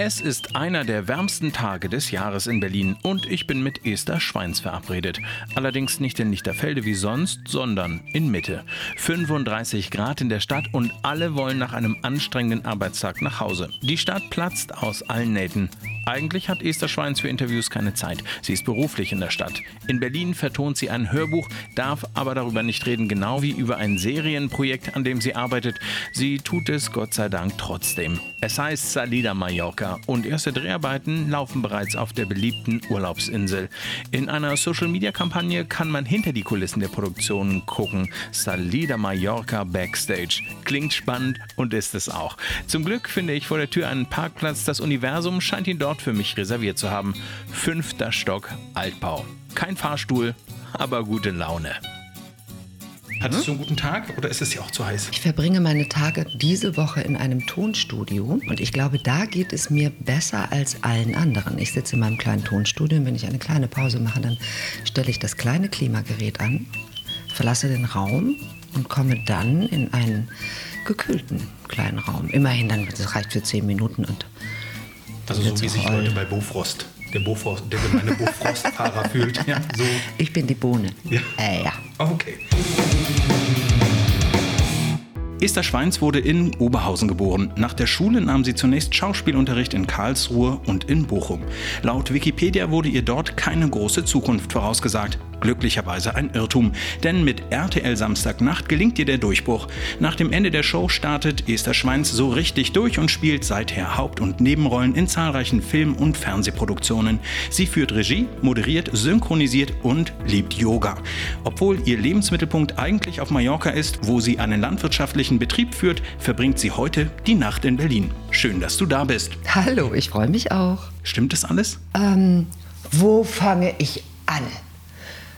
Es ist einer der wärmsten Tage des Jahres in Berlin und ich bin mit Esther Schweins verabredet. Allerdings nicht in Lichterfelde wie sonst, sondern in Mitte. 35 Grad in der Stadt und alle wollen nach einem anstrengenden Arbeitstag nach Hause. Die Stadt platzt aus allen Nähten. Eigentlich hat Esther Schweins für Interviews keine Zeit. Sie ist beruflich in der Stadt. In Berlin vertont sie ein Hörbuch, darf aber darüber nicht reden, genau wie über ein Serienprojekt, an dem sie arbeitet. Sie tut es Gott sei Dank trotzdem. Es heißt Salida Mallorca und erste Dreharbeiten laufen bereits auf der beliebten Urlaubsinsel. In einer Social-Media-Kampagne kann man hinter die Kulissen der Produktion gucken. Salida Mallorca Backstage. Klingt spannend und ist es auch. Zum Glück finde ich vor der Tür einen Parkplatz. Das Universum scheint ihn dort Ort für mich reserviert zu haben. Fünfter Stock Altbau. Kein Fahrstuhl, aber gute Laune. Hattest du einen guten Tag oder ist es dir auch zu heiß? Ich verbringe meine Tage diese Woche in einem Tonstudio und ich glaube, da geht es mir besser als allen anderen. Ich sitze in meinem kleinen Tonstudio und wenn ich eine kleine Pause mache, dann stelle ich das kleine Klimagerät an, verlasse den Raum und komme dann in einen gekühlten kleinen Raum. Immerhin dann, das reicht für zehn Minuten und also so wie sich Leute bei Bofrost, der, Bofrost, der gemeine Bofrost-Fahrer fühlt. Ja, so. Ich bin die Bohne. Ja. Äh, ja. Okay. Esther Schweins wurde in Oberhausen geboren. Nach der Schule nahm sie zunächst Schauspielunterricht in Karlsruhe und in Bochum. Laut Wikipedia wurde ihr dort keine große Zukunft vorausgesagt. Glücklicherweise ein Irrtum, denn mit RTL Samstagnacht gelingt ihr der Durchbruch. Nach dem Ende der Show startet Esther Schweins so richtig durch und spielt seither Haupt- und Nebenrollen in zahlreichen Film- und Fernsehproduktionen. Sie führt Regie, moderiert, synchronisiert und liebt Yoga. Obwohl ihr Lebensmittelpunkt eigentlich auf Mallorca ist, wo sie einen landwirtschaftlichen Betrieb führt, verbringt sie heute die Nacht in Berlin. Schön, dass du da bist. Hallo, ich freue mich auch. Stimmt das alles? Ähm, wo fange ich an?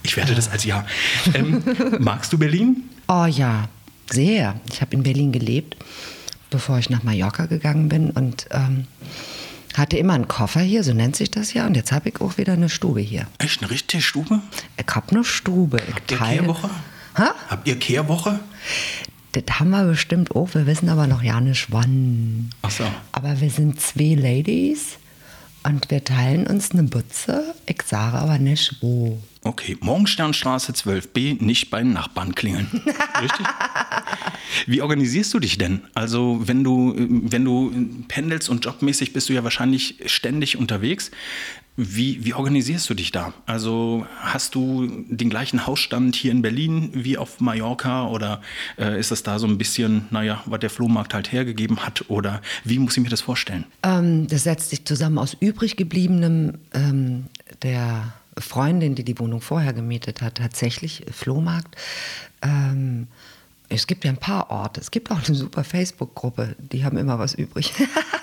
Ich werde das als Ja. Ähm, magst du Berlin? Oh ja, sehr. Ich habe in Berlin gelebt, bevor ich nach Mallorca gegangen bin und ähm, hatte immer einen Koffer hier, so nennt sich das ja. Und jetzt habe ich auch wieder eine Stube hier. Echt, eine richtige Stube? Ich habe eine Stube. Habt ihr Kehrwoche? Ha? Habt ihr Kehrwoche? Das haben wir bestimmt auch. Wir wissen aber noch ja nicht wann. Ach so. Aber wir sind zwei Ladies und wir teilen uns eine Butze. Ich sage aber nicht wo. Okay, Morgensternstraße 12b, nicht bei Nachbarn klingeln. Richtig? Wie organisierst du dich denn? Also, wenn du, wenn du pendelst und jobmäßig bist du ja wahrscheinlich ständig unterwegs. Wie, wie organisierst du dich da? Also hast du den gleichen Hausstand hier in Berlin wie auf Mallorca oder äh, ist das da so ein bisschen, naja, was der Flohmarkt halt hergegeben hat oder wie muss ich mir das vorstellen? Ähm, das setzt sich zusammen aus übrig gebliebenem ähm, der Freundin, die die Wohnung vorher gemietet hat, tatsächlich Flohmarkt. Ähm, es gibt ja ein paar Orte. Es gibt auch eine super Facebook-Gruppe, die haben immer was übrig.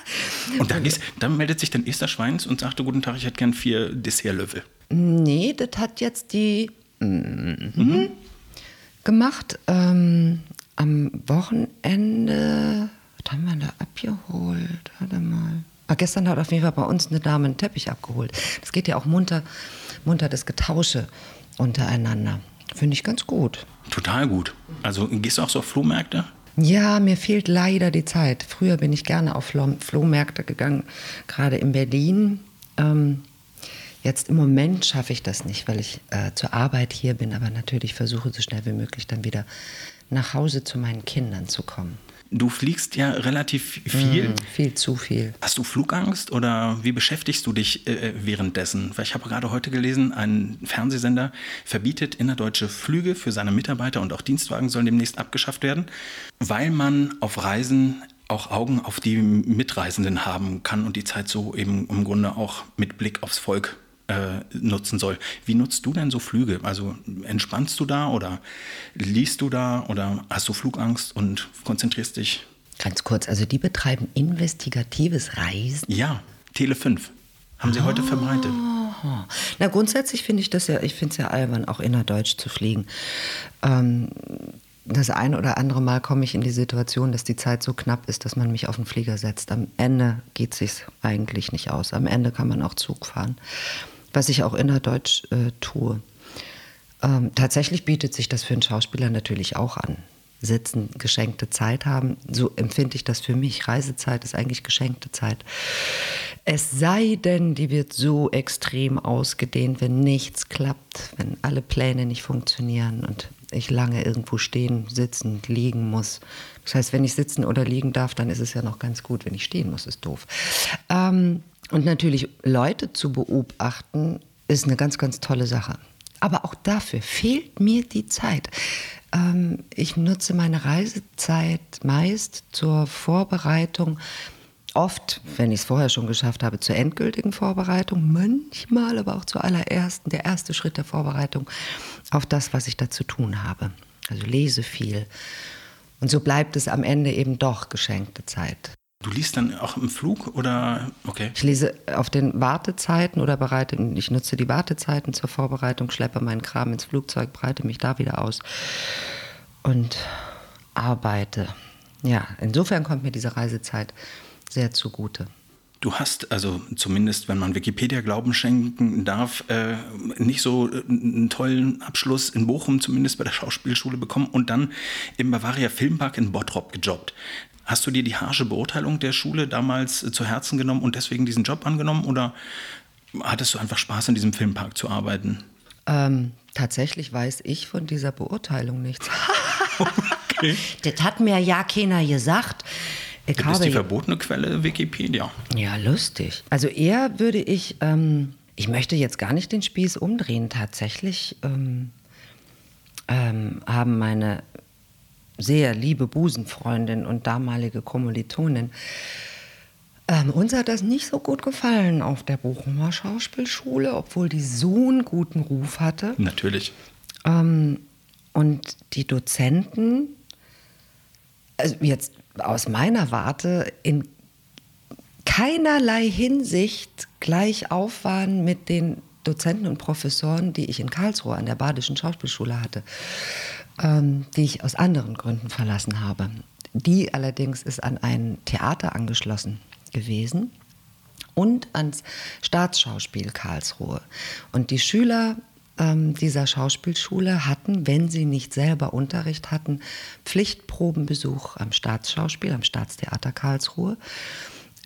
und dann, ist, dann, meldet sich dann Esther Schweins und sagt, guten Tag, ich hätte gern vier Dessertlöffel. Nee, das hat jetzt die mm, mhm. gemacht. Ähm, am Wochenende, was haben wir da abgeholt? Warte mal. Ah, gestern hat auf jeden Fall bei uns eine Dame einen Teppich abgeholt. Das geht ja auch munter, munter das Getausche untereinander. Finde ich ganz gut. Total gut. Also gehst du auch so auf Flohmärkte? Ja, mir fehlt leider die Zeit. Früher bin ich gerne auf Flohmärkte gegangen, gerade in Berlin. Ähm, jetzt im Moment schaffe ich das nicht, weil ich äh, zur Arbeit hier bin, aber natürlich versuche so schnell wie möglich dann wieder nach Hause zu meinen Kindern zu kommen. Du fliegst ja relativ viel. Mm, viel zu viel. Hast du Flugangst oder wie beschäftigst du dich äh, währenddessen? Weil ich habe gerade heute gelesen, ein Fernsehsender verbietet innerdeutsche Flüge für seine Mitarbeiter und auch Dienstwagen sollen demnächst abgeschafft werden, weil man auf Reisen auch Augen auf die Mitreisenden haben kann und die Zeit so eben im Grunde auch mit Blick aufs Volk äh, nutzen soll. Wie nutzt du denn so Flüge? Also entspannst du da oder liest du da oder hast du Flugangst und konzentrierst dich? Ganz kurz, also die betreiben investigatives Reisen? Ja, Tele 5. Haben sie oh. heute verbreitet. Na, grundsätzlich finde ich das ja, ich finde es ja albern, auch innerdeutsch zu fliegen. Ähm, das eine oder andere Mal komme ich in die Situation, dass die Zeit so knapp ist, dass man mich auf den Flieger setzt. Am Ende geht es sich eigentlich nicht aus. Am Ende kann man auch Zug fahren was ich auch innerdeutsch äh, tue. Ähm, tatsächlich bietet sich das für einen Schauspieler natürlich auch an. Sitzen, geschenkte Zeit haben, so empfinde ich das für mich. Reisezeit ist eigentlich geschenkte Zeit. Es sei denn, die wird so extrem ausgedehnt, wenn nichts klappt, wenn alle Pläne nicht funktionieren und ich lange irgendwo stehen, sitzen, liegen muss. Das heißt, wenn ich sitzen oder liegen darf, dann ist es ja noch ganz gut. Wenn ich stehen muss, ist doof. Ähm, und natürlich Leute zu beobachten, ist eine ganz, ganz tolle Sache. Aber auch dafür fehlt mir die Zeit. Ähm, ich nutze meine Reisezeit meist zur Vorbereitung oft, wenn ich es vorher schon geschafft habe, zur endgültigen Vorbereitung, manchmal aber auch zur allerersten, der erste Schritt der Vorbereitung auf das, was ich da zu tun habe. Also lese viel. Und so bleibt es am Ende eben doch geschenkte Zeit. Du liest dann auch im Flug oder okay? Ich lese auf den Wartezeiten oder bereite, ich nutze die Wartezeiten zur Vorbereitung, schleppe meinen Kram ins Flugzeug, breite mich da wieder aus und arbeite. Ja, insofern kommt mir diese Reisezeit sehr zugute. Du hast also zumindest, wenn man Wikipedia Glauben schenken darf, äh, nicht so äh, einen tollen Abschluss in Bochum, zumindest bei der Schauspielschule bekommen und dann im Bavaria Filmpark in Bottrop gejobbt. Hast du dir die harsche Beurteilung der Schule damals äh, zu Herzen genommen und deswegen diesen Job angenommen oder hattest du einfach Spaß in diesem Filmpark zu arbeiten? Ähm, tatsächlich weiß ich von dieser Beurteilung nichts. okay. Das hat mir ja keiner gesagt. Ich das ist die verbotene Quelle Wikipedia. Ja, lustig. Also eher würde ich, ähm, ich möchte jetzt gar nicht den Spieß umdrehen. Tatsächlich ähm, ähm, haben meine sehr liebe Busenfreundin und damalige Kommilitonin ähm, uns hat das nicht so gut gefallen auf der Bochumer Schauspielschule, obwohl die so einen guten Ruf hatte. Natürlich. Ähm, und die Dozenten, also jetzt aus meiner Warte in keinerlei Hinsicht gleich auf waren mit den Dozenten und Professoren, die ich in Karlsruhe an der Badischen Schauspielschule hatte, ähm, die ich aus anderen Gründen verlassen habe. Die allerdings ist an ein Theater angeschlossen gewesen und ans Staatsschauspiel Karlsruhe. Und die Schüler ähm, dieser Schauspielschule hatten, wenn sie nicht selber Unterricht hatten, Pflichtprobenbesuch am Staatsschauspiel, am Staatstheater Karlsruhe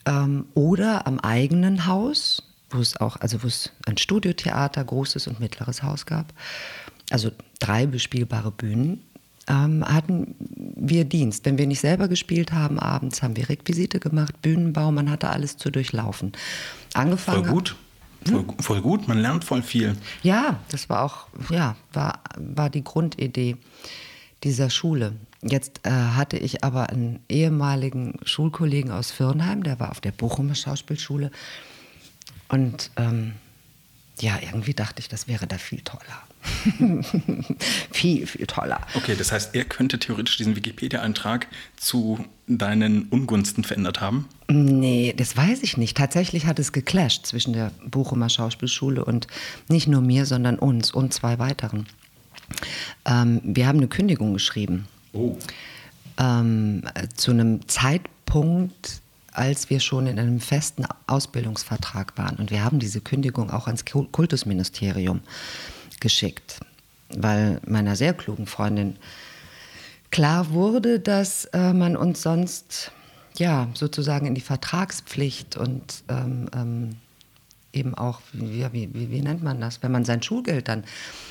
ähm, oder am eigenen Haus, wo es auch, also wo es ein Studiotheater, großes und mittleres Haus gab, also drei bespielbare Bühnen ähm, hatten wir Dienst. Wenn wir nicht selber gespielt haben abends, haben wir Requisite gemacht, Bühnenbau, man hatte alles zu durchlaufen. Angefangen. Voll gut. Voll, voll, gut, man lernt voll viel. Ja, das war auch, ja, war, war die Grundidee dieser Schule. Jetzt äh, hatte ich aber einen ehemaligen Schulkollegen aus Firnheim, der war auf der Bochumer Schauspielschule. Und ähm, ja, irgendwie dachte ich, das wäre da viel toller. viel, viel toller. Okay, das heißt, er könnte theoretisch diesen Wikipedia-Eintrag zu deinen Ungunsten verändert haben? Nee, das weiß ich nicht. Tatsächlich hat es geclasht zwischen der Bochumer Schauspielschule und nicht nur mir, sondern uns und zwei weiteren. Ähm, wir haben eine Kündigung geschrieben. Oh. Ähm, zu einem Zeitpunkt, als wir schon in einem festen Ausbildungsvertrag waren. Und wir haben diese Kündigung auch ans Kultusministerium geschickt, weil meiner sehr klugen Freundin klar wurde, dass äh, man uns sonst ja sozusagen in die Vertragspflicht und ähm, ähm, eben auch, wie, wie, wie, nennt man das, wenn man sein Schulgeld dann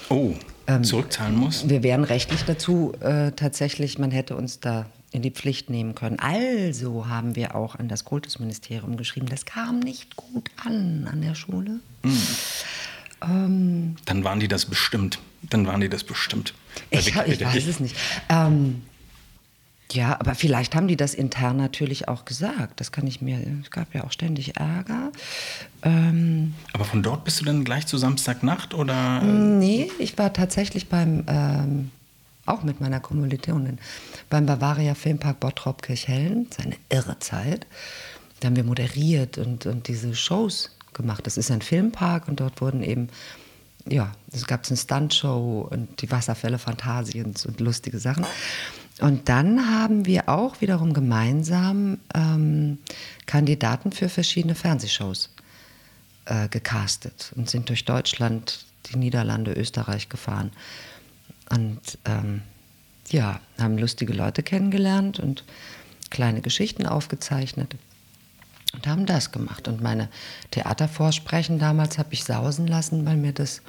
oh, ähm, zurückzahlen muss? Wir wären rechtlich dazu äh, tatsächlich, man hätte uns da in die Pflicht nehmen können. Also haben wir auch an das Kultusministerium geschrieben. Das kam nicht gut an an der Schule. Mhm. Ähm, Dann waren die das bestimmt. Dann waren die das bestimmt. Ich, ich, weiß es nicht. Ähm, ja, aber vielleicht haben die das intern natürlich auch gesagt. Das kann ich mir. Es gab ja auch ständig Ärger. Ähm, aber von dort bist du dann gleich zu Samstagnacht oder? Nee, ich war tatsächlich beim ähm, auch mit meiner Kommilitonin, beim Bavaria Filmpark Bottrop Kirchhellen. Das ist eine irre Zeit. Da haben wir moderiert und, und diese Shows gemacht. Das ist ein Filmpark und dort wurden eben, ja, es gab eine Stuntshow und die Wasserfälle Phantasiens und lustige Sachen. Und dann haben wir auch wiederum gemeinsam ähm, Kandidaten für verschiedene Fernsehshows äh, gecastet und sind durch Deutschland, die Niederlande, Österreich gefahren. Und ähm, ja, haben lustige Leute kennengelernt und kleine Geschichten aufgezeichnet. Und haben das gemacht. Und meine Theatervorsprechen damals habe ich sausen lassen, weil mir das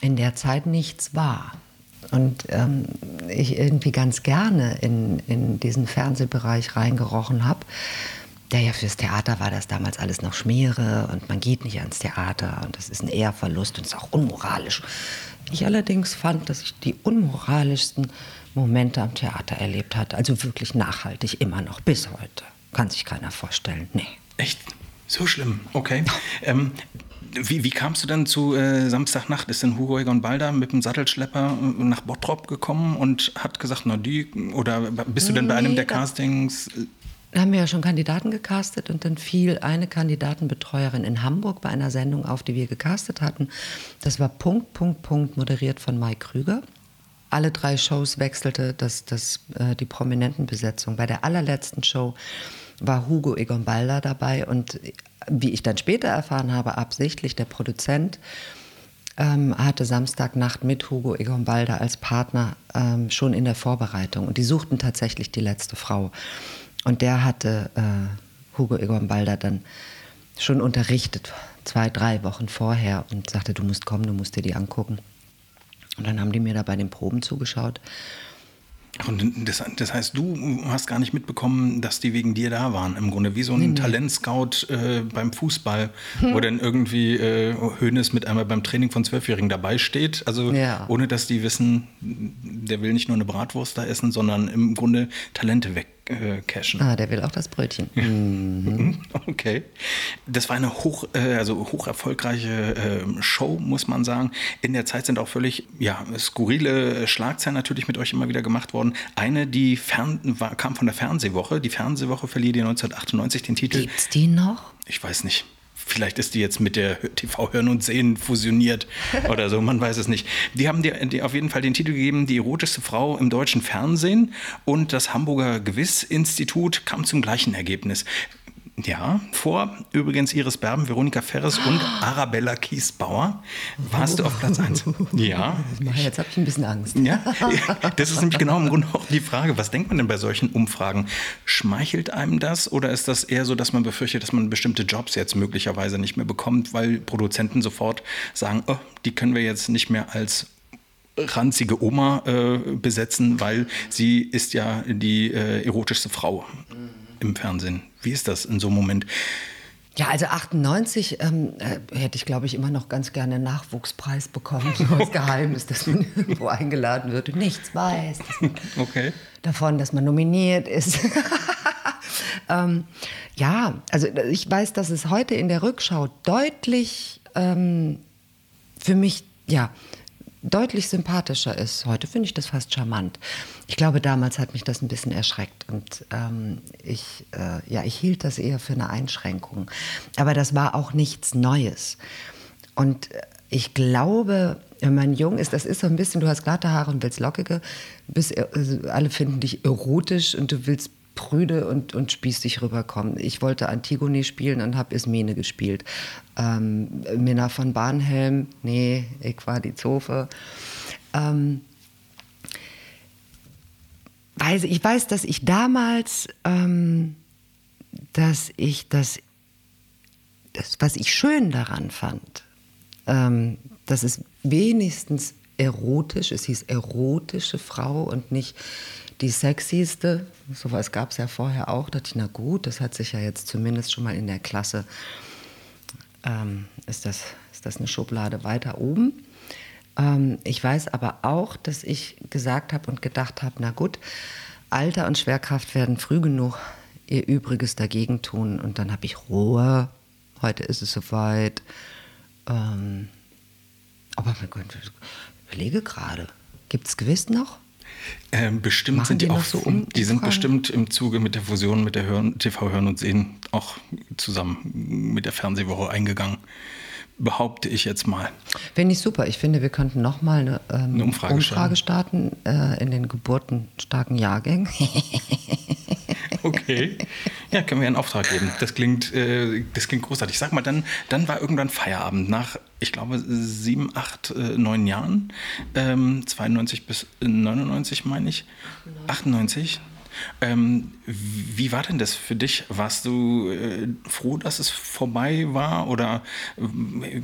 in der Zeit nichts war. Und ähm, ich irgendwie ganz gerne in, in diesen Fernsehbereich reingerochen habe. Der ja fürs Theater war das damals alles noch Schmiere und man geht nicht ans Theater und das ist ein Ehrverlust und ist auch unmoralisch. Ich allerdings fand, dass ich die unmoralischsten Momente am Theater erlebt hatte. Also wirklich nachhaltig, immer noch, bis heute. Kann sich keiner vorstellen. Nee. Echt? So schlimm, okay. Ähm, wie, wie, kamst du denn zu äh, Samstagnacht? Ist denn Hugo Egon Balder mit dem Sattelschlepper äh, nach Bottrop gekommen und hat gesagt, na die, oder bist du denn bei einem der Castings? Da haben wir ja schon Kandidaten gecastet und dann fiel eine Kandidatenbetreuerin in Hamburg bei einer Sendung auf, die wir gecastet hatten. Das war Punkt, Punkt, Punkt, moderiert von Mike Krüger. Alle drei Shows wechselte das, das, äh, die Prominentenbesetzung. Bei der allerletzten Show war Hugo Egon Balder dabei und wie ich dann später erfahren habe, absichtlich der Produzent ähm, hatte Samstagnacht mit Hugo Egon Balder als Partner ähm, schon in der Vorbereitung und die suchten tatsächlich die letzte Frau. Und der hatte äh, Hugo Egon Balder dann schon unterrichtet, zwei, drei Wochen vorher und sagte, du musst kommen, du musst dir die angucken. Und dann haben die mir da bei den Proben zugeschaut. Und das, das, heißt, du hast gar nicht mitbekommen, dass die wegen dir da waren. Im Grunde wie so ein nee, Talentscout äh, beim Fußball, hm. wo dann irgendwie äh, Hönes mit einmal beim Training von Zwölfjährigen dabei steht. Also ja. ohne dass die wissen, der will nicht nur eine Bratwurst da essen, sondern im Grunde Talente weg äh, cashen. Ah, der will auch das Brötchen. Mhm. Okay. Das war eine hoch, äh, also hoch erfolgreiche äh, Show, muss man sagen. In der Zeit sind auch völlig ja, skurrile Schlagzeilen natürlich mit euch immer wieder gemacht worden. Eine, die fern, war, kam von der Fernsehwoche. Die Fernsehwoche verlieh dir 1998 den Titel. Gibt's die noch? Ich weiß nicht. Vielleicht ist die jetzt mit der TV Hören und Sehen fusioniert oder so, man weiß es nicht. Die haben dir, dir auf jeden Fall den Titel gegeben, die erotischste Frau im deutschen Fernsehen und das Hamburger Gewiss-Institut kam zum gleichen Ergebnis. Ja, vor übrigens Iris Berben, Veronika Ferres und Arabella Kiesbauer warst du auf Platz 1. Ja. Jetzt habe ich ein bisschen Angst. Ja, das ist nämlich genau im Grunde auch die Frage, was denkt man denn bei solchen Umfragen? Schmeichelt einem das oder ist das eher so, dass man befürchtet, dass man bestimmte Jobs jetzt möglicherweise nicht mehr bekommt, weil Produzenten sofort sagen, oh, die können wir jetzt nicht mehr als ranzige Oma äh, besetzen, weil sie ist ja die äh, erotischste Frau im Fernsehen. Wie ist das in so einem Moment? Ja, also 98 ähm, äh, hätte ich, glaube ich, immer noch ganz gerne einen Nachwuchspreis bekommen. So was Geheimnis, dass man irgendwo eingeladen wird und nichts weiß okay. davon, dass man nominiert ist. ähm, ja, also ich weiß, dass es heute in der Rückschau deutlich ähm, für mich, ja, deutlich sympathischer ist. Heute finde ich das fast charmant. Ich glaube, damals hat mich das ein bisschen erschreckt und ähm, ich, äh, ja, ich hielt das eher für eine Einschränkung. Aber das war auch nichts Neues. Und äh, ich glaube, wenn man jung ist, das ist so ein bisschen, du hast glatte Haare und willst lockige, bis, also alle finden dich erotisch und du willst prüde und, und spießig rüberkommen. Ich wollte Antigone spielen und habe Ismene gespielt. Ähm, Minna von Barnhelm, nee, ich war die Zofe. Ähm, weiß, ich weiß, dass ich damals, ähm, dass ich das, das, was ich schön daran fand, ähm, dass es wenigstens erotisch, es hieß erotische Frau und nicht die sexyste, sowas gab es ja vorher auch, da dachte ich, na gut, das hat sich ja jetzt zumindest schon mal in der Klasse, ähm, ist, das, ist das eine Schublade weiter oben. Ähm, ich weiß aber auch, dass ich gesagt habe und gedacht habe, na gut, Alter und Schwerkraft werden früh genug ihr Übriges dagegen tun. Und dann habe ich Ruhe, heute ist es soweit. Ähm, aber ich überlege gerade, gibt es gewiss noch? Ähm, bestimmt Machen sind die, die auch so um, die sind bestimmt im Zuge mit der Fusion mit der Hören, TV Hören und Sehen auch zusammen mit der Fernsehwoche eingegangen. Behaupte ich jetzt mal. Finde ich super. Ich finde, wir könnten nochmal eine, ähm, eine Umfrage, Umfrage starten äh, in den geburtenstarken Jahrgängen. okay. Ja, können wir einen Auftrag geben. Das klingt, äh, das klingt großartig. Sag mal, dann, dann war irgendwann Feierabend nach, ich glaube, sieben, acht, äh, neun Jahren. Ähm, 92 bis 99, meine ich. 98. Ähm, wie war denn das für dich? Warst du äh, froh, dass es vorbei war? Oder äh,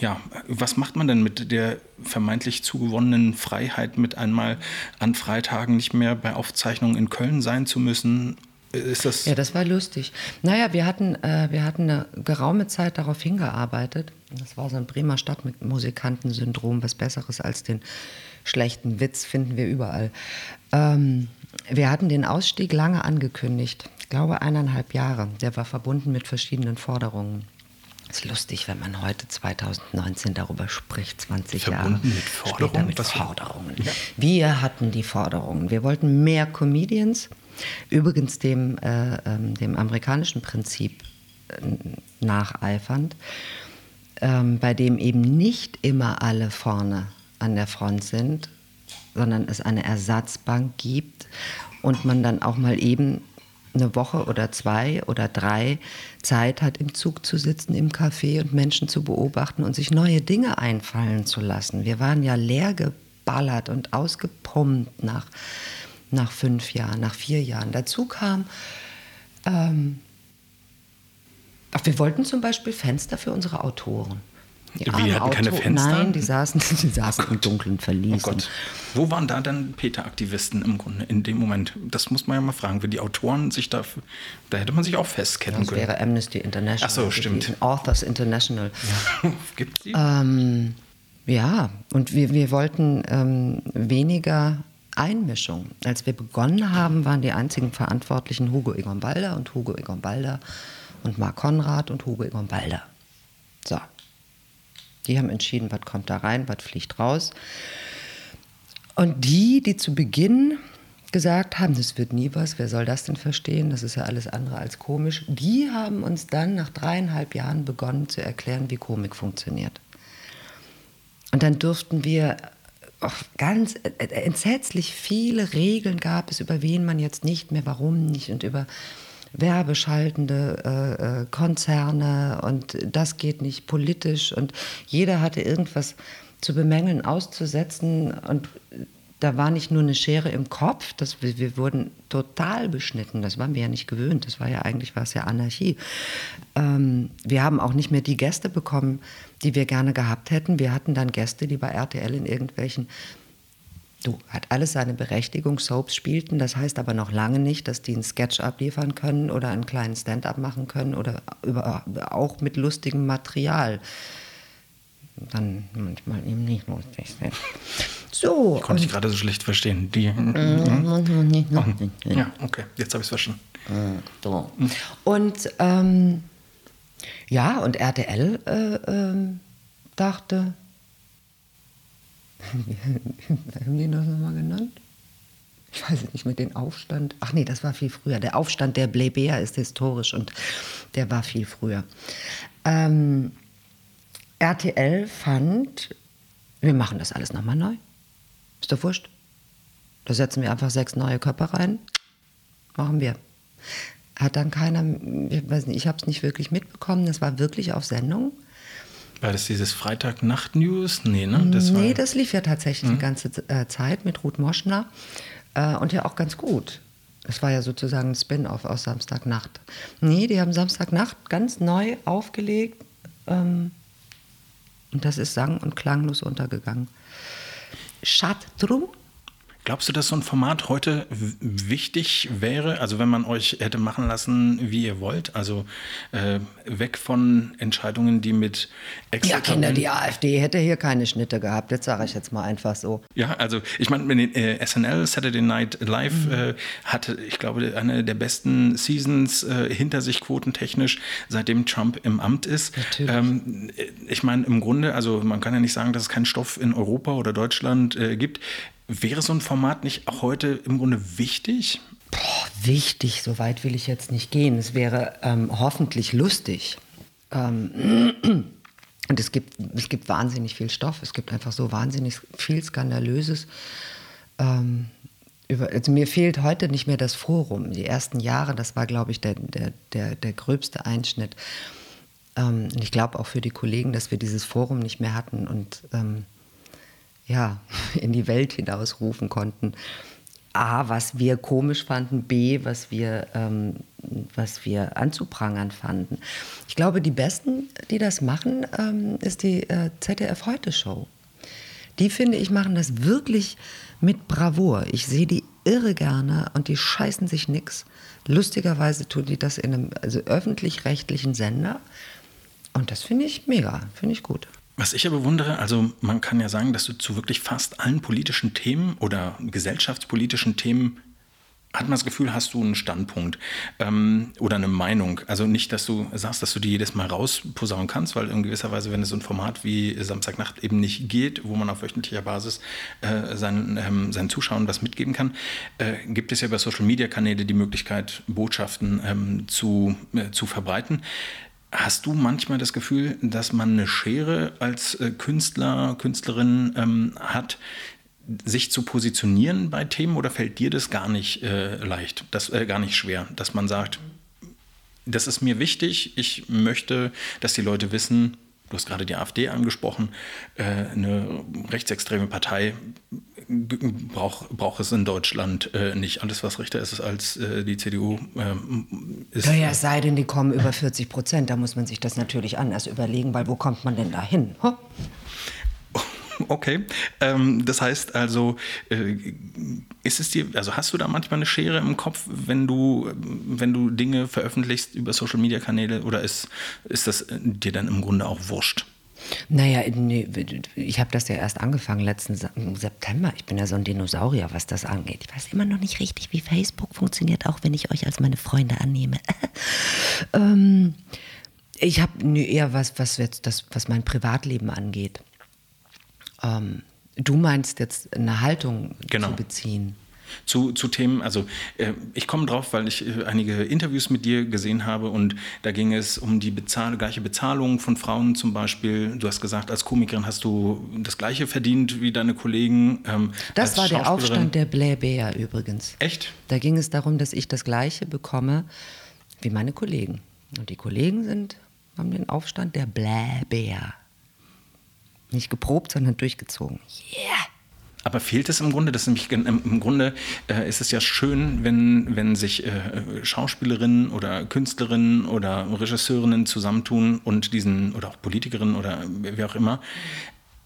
ja, was macht man denn mit der vermeintlich zugewonnenen Freiheit, mit einmal an Freitagen nicht mehr bei Aufzeichnungen in Köln sein zu müssen? Ist das ja, das war lustig. Naja, wir hatten, äh, wir hatten eine geraume Zeit darauf hingearbeitet. Das war so ein Bremer Stadt mit Musikantensyndrom. Was Besseres als den schlechten Witz finden wir überall. Ähm, wir hatten den Ausstieg lange angekündigt. Ich glaube eineinhalb Jahre. Der war verbunden mit verschiedenen Forderungen. Es ist lustig, wenn man heute 2019 darüber spricht, 20 verbunden Jahre mit Forderungen? später mit Forderungen. Ja. Wir hatten die Forderungen. Wir wollten mehr Comedians Übrigens dem, äh, ähm, dem amerikanischen Prinzip äh, nacheifernd, ähm, bei dem eben nicht immer alle vorne an der Front sind, sondern es eine Ersatzbank gibt und man dann auch mal eben eine Woche oder zwei oder drei Zeit hat, im Zug zu sitzen, im Café und Menschen zu beobachten und sich neue Dinge einfallen zu lassen. Wir waren ja leer geballert und ausgepumpt nach nach fünf Jahren, nach vier Jahren. Dazu kam, ähm, ach, wir wollten zum Beispiel Fenster für unsere Autoren. Die wir hatten keine Fenster? Nein, die saßen, die saßen oh im dunklen Verlies. Oh Gott. Wo waren da dann Peter-Aktivisten im Grunde in dem Moment? Das muss man ja mal fragen. Wenn die Autoren sich da, da hätte man sich auch festketten das können. Das wäre Amnesty International. Ach so, stimmt. Authors International. Ja. Gibt es die? Ähm, ja, und wir, wir wollten ähm, weniger Einmischung. Als wir begonnen haben, waren die einzigen Verantwortlichen Hugo Egon Balder und Hugo Egon Balder und Marc Konrad und Hugo Egon Balder. So. Die haben entschieden, was kommt da rein, was fliegt raus. Und die, die zu Beginn gesagt haben, das wird nie was, wer soll das denn verstehen, das ist ja alles andere als komisch, die haben uns dann nach dreieinhalb Jahren begonnen zu erklären, wie Komik funktioniert. Und dann durften wir ganz äh, äh, entsetzlich viele Regeln gab es, über wen man jetzt nicht mehr, warum nicht und über werbeschaltende äh, äh, Konzerne und das geht nicht politisch und jeder hatte irgendwas zu bemängeln, auszusetzen und da war nicht nur eine Schere im Kopf, das, wir, wir, wurden total beschnitten, das waren wir ja nicht gewöhnt, das war ja eigentlich war es ja Anarchie. Ähm, wir haben auch nicht mehr die Gäste bekommen, die wir gerne gehabt hätten. Wir hatten dann Gäste, die bei RTL in irgendwelchen Du, hat alles seine Berechtigung. Soaps spielten, das heißt aber noch lange nicht, dass die einen Sketch abliefern können oder einen kleinen Stand-up machen können oder über, auch mit lustigem Material. Dann manchmal eben nicht lustig sind. So. Ich konnte ich gerade so schlecht verstehen. Die, mhm. ja, okay, jetzt habe ich es verstanden. So. Und ähm, ja, und RTL äh, äh, dachte, haben die das nochmal genannt? Ich weiß nicht, mit dem Aufstand. Ach nee, das war viel früher. Der Aufstand der Bleber ist historisch und der war viel früher. Ähm, RTL fand, wir machen das alles nochmal neu. Ist doch wurscht. Da setzen wir einfach sechs neue Körper rein. Machen wir. Hat dann keiner, ich weiß nicht, ich habe es nicht wirklich mitbekommen. Das war wirklich auf Sendung. War das dieses Freitag-Nacht-News? Nee, ne? Das nee, war... das lief ja tatsächlich mhm. die ganze äh, Zeit mit Ruth Moschner. Äh, und ja auch ganz gut. Es war ja sozusagen ein Spin-off aus Samstagnacht. Nee, die haben Samstagnacht ganz neu aufgelegt. Ähm, und das ist sang- und klanglos untergegangen. Schad drum, Glaubst du, dass so ein Format heute wichtig wäre? Also wenn man euch hätte machen lassen, wie ihr wollt, also äh, weg von Entscheidungen, die mit Ja, Kinder, die AfD hätte hier keine Schnitte gehabt. Das sage ich jetzt mal einfach so. Ja, also ich meine, äh, SNL Saturday Night Live mhm. äh, hatte, ich glaube, eine der besten Seasons äh, hinter sich quotentechnisch, seitdem Trump im Amt ist. Natürlich. Ähm, ich meine, im Grunde, also man kann ja nicht sagen, dass es keinen Stoff in Europa oder Deutschland äh, gibt. Wäre so ein Format nicht auch heute im Grunde wichtig? Boah, wichtig, so weit will ich jetzt nicht gehen. Es wäre ähm, hoffentlich lustig. Ähm, und es gibt, es gibt wahnsinnig viel Stoff. Es gibt einfach so wahnsinnig viel Skandalöses. Ähm, über, also mir fehlt heute nicht mehr das Forum. Die ersten Jahre, das war, glaube ich, der, der, der, der gröbste Einschnitt. Ähm, ich glaube auch für die Kollegen, dass wir dieses Forum nicht mehr hatten. Und ähm, ja, in die Welt hinausrufen konnten. A, was wir komisch fanden, B, was wir, ähm, was wir anzuprangern fanden. Ich glaube, die Besten, die das machen, ähm, ist die äh, ZDF Heute Show. Die finde ich machen das wirklich mit Bravour. Ich sehe die irre gerne und die scheißen sich nix. Lustigerweise tun die das in einem also öffentlich-rechtlichen Sender. Und das finde ich mega, finde ich gut. Was ich ja bewundere, also man kann ja sagen, dass du zu wirklich fast allen politischen Themen oder gesellschaftspolitischen Themen hat man das Gefühl, hast du einen Standpunkt ähm, oder eine Meinung. Also nicht, dass du sagst, dass du die jedes Mal rausposaunen kannst, weil in gewisser Weise, wenn es so ein Format wie Samstagnacht eben nicht geht, wo man auf wöchentlicher Basis äh, seinen, ähm, seinen Zuschauern was mitgeben kann, äh, gibt es ja über Social-Media-Kanäle die Möglichkeit, Botschaften ähm, zu, äh, zu verbreiten. Hast du manchmal das Gefühl, dass man eine Schere als äh, Künstler, Künstlerin ähm, hat, sich zu positionieren bei Themen? Oder fällt dir das gar nicht äh, leicht, das äh, gar nicht schwer, dass man sagt, das ist mir wichtig, ich möchte, dass die Leute wissen, du hast gerade die AfD angesprochen, äh, eine rechtsextreme Partei braucht brauch es in Deutschland äh, nicht. Alles, was rechter ist als äh, die CDU, ähm, ist. Naja, es sei denn, die kommen über 40 Prozent. Da muss man sich das natürlich anders überlegen, weil wo kommt man denn da hin? Huh? Okay, ähm, das heißt also, äh, ist es dir, also hast du da manchmal eine Schere im Kopf, wenn du, wenn du Dinge veröffentlichst über Social Media Kanäle oder ist, ist das dir dann im Grunde auch wurscht? Naja, nee, ich habe das ja erst angefangen letzten September. Ich bin ja so ein Dinosaurier, was das angeht. Ich weiß immer noch nicht richtig, wie Facebook funktioniert, auch wenn ich euch als meine Freunde annehme. ähm, ich habe eher was, was jetzt das, was mein Privatleben angeht. Ähm, du meinst jetzt eine Haltung genau. zu beziehen zu, zu Themen. Also äh, ich komme drauf, weil ich äh, einige Interviews mit dir gesehen habe und da ging es um die Bezahl gleiche Bezahlung von Frauen zum Beispiel. Du hast gesagt, als Komikerin hast du das gleiche verdient wie deine Kollegen. Ähm, das war der Aufstand der Blähbär übrigens. Echt? Da ging es darum, dass ich das gleiche bekomme wie meine Kollegen. Und die Kollegen sind, haben den Aufstand der Blähbär nicht geprobt, sondern durchgezogen. Yeah! Aber fehlt es im Grunde? Das nämlich, Im Grunde äh, ist es ja schön, wenn, wenn sich äh, Schauspielerinnen oder Künstlerinnen oder Regisseurinnen zusammentun und diesen, oder auch Politikerinnen oder wer auch immer.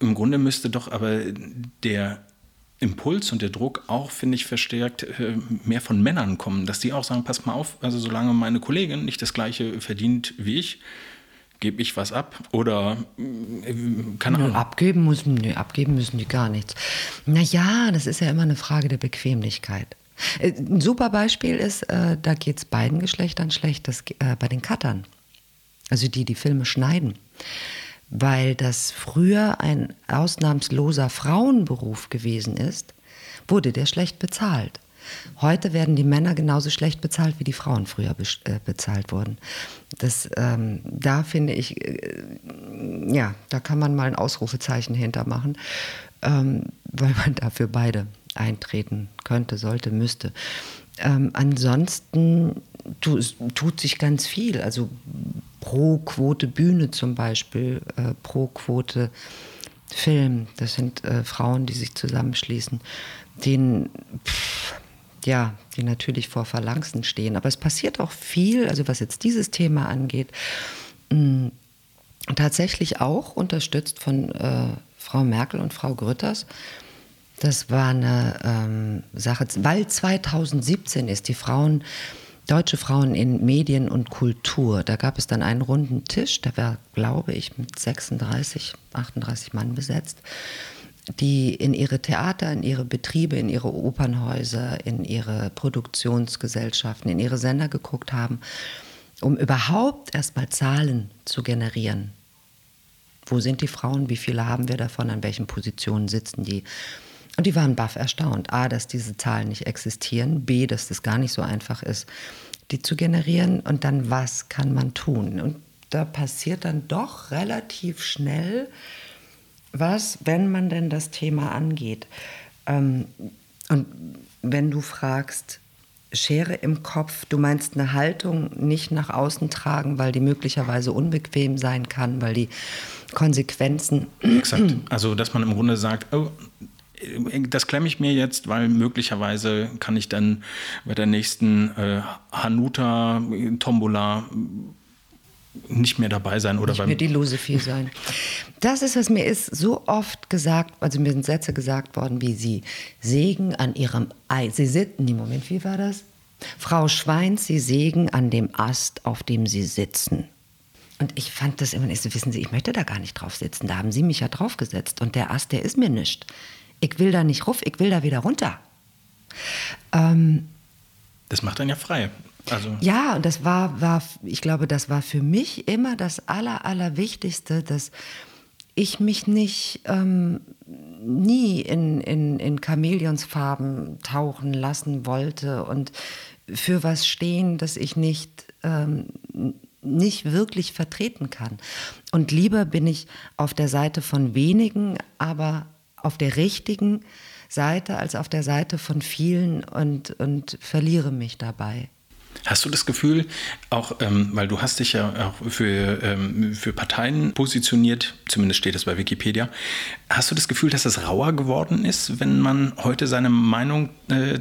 Im Grunde müsste doch aber der Impuls und der Druck auch, finde ich, verstärkt äh, mehr von Männern kommen, dass die auch sagen, pass mal auf, also solange meine Kollegin nicht das gleiche verdient wie ich, gebe ich was ab oder äh, keine Ahnung. Abgeben müssen, nee, abgeben müssen die gar nichts. Naja, das ist ja immer eine Frage der Bequemlichkeit. Äh, ein super Beispiel ist, äh, da geht es beiden Geschlechtern schlecht, das, äh, bei den Cuttern. Also die, die Filme schneiden. Weil das früher ein ausnahmsloser Frauenberuf gewesen ist, wurde der schlecht bezahlt. Heute werden die Männer genauso schlecht bezahlt, wie die Frauen früher be äh, bezahlt wurden. Das, ähm, da finde ich, äh, ja, da kann man mal ein Ausrufezeichen hintermachen, ähm, weil man dafür beide eintreten könnte, sollte, müsste. Ähm, ansonsten tu, tut sich ganz viel. Also pro Quote Bühne zum Beispiel, äh, pro Quote Film. Das sind äh, Frauen, die sich zusammenschließen. Den, pff, ja, die natürlich vor Phalanxen stehen. Aber es passiert auch viel, also was jetzt dieses Thema angeht, mh, tatsächlich auch unterstützt von äh, Frau Merkel und Frau Grütters. Das war eine ähm, Sache, weil 2017 ist die Frauen, deutsche Frauen in Medien und Kultur. Da gab es dann einen runden Tisch, der war, glaube ich, mit 36, 38 Mann besetzt die in ihre Theater, in ihre Betriebe, in ihre Opernhäuser, in ihre Produktionsgesellschaften, in ihre Sender geguckt haben, um überhaupt erstmal Zahlen zu generieren. Wo sind die Frauen? Wie viele haben wir davon? An welchen Positionen sitzen die? Und die waren baff erstaunt. A, dass diese Zahlen nicht existieren. B, dass das gar nicht so einfach ist, die zu generieren. Und dann, was kann man tun? Und da passiert dann doch relativ schnell, was, wenn man denn das Thema angeht? Ähm, und wenn du fragst, Schere im Kopf, du meinst eine Haltung nicht nach außen tragen, weil die möglicherweise unbequem sein kann, weil die Konsequenzen. Exakt. Also, dass man im Grunde sagt, oh, das klemme ich mir jetzt, weil möglicherweise kann ich dann bei der nächsten äh, Hanuta Tombola nicht mehr dabei sein oder nicht beim mehr die Lose viel sein. Das ist, was mir ist so oft gesagt, also mir sind Sätze gesagt worden, wie sie sägen an ihrem Ei. Sie sitzen, nee, Moment, wie war das? Frau Schweins, sie sägen an dem Ast, auf dem sie sitzen. Und ich fand das immer nicht so, wissen Sie, ich möchte da gar nicht drauf sitzen. Da haben Sie mich ja draufgesetzt. Und der Ast, der ist mir nicht. Ich will da nicht ruf, ich will da wieder runter. Ähm, das macht dann ja frei. Also. Ja, und das war, war, ich glaube, das war für mich immer das Aller, Allerwichtigste, dass ich mich nicht ähm, nie in, in, in Chamäleonsfarben tauchen lassen wollte und für was stehen, das ich nicht, ähm, nicht wirklich vertreten kann. Und lieber bin ich auf der Seite von wenigen, aber auf der richtigen Seite als auf der Seite von vielen und, und verliere mich dabei. Hast du das Gefühl, auch ähm, weil du hast dich ja auch für, ähm, für Parteien positioniert, zumindest steht das bei Wikipedia, hast du das Gefühl, dass es rauer geworden ist, wenn man heute seine Meinung äh,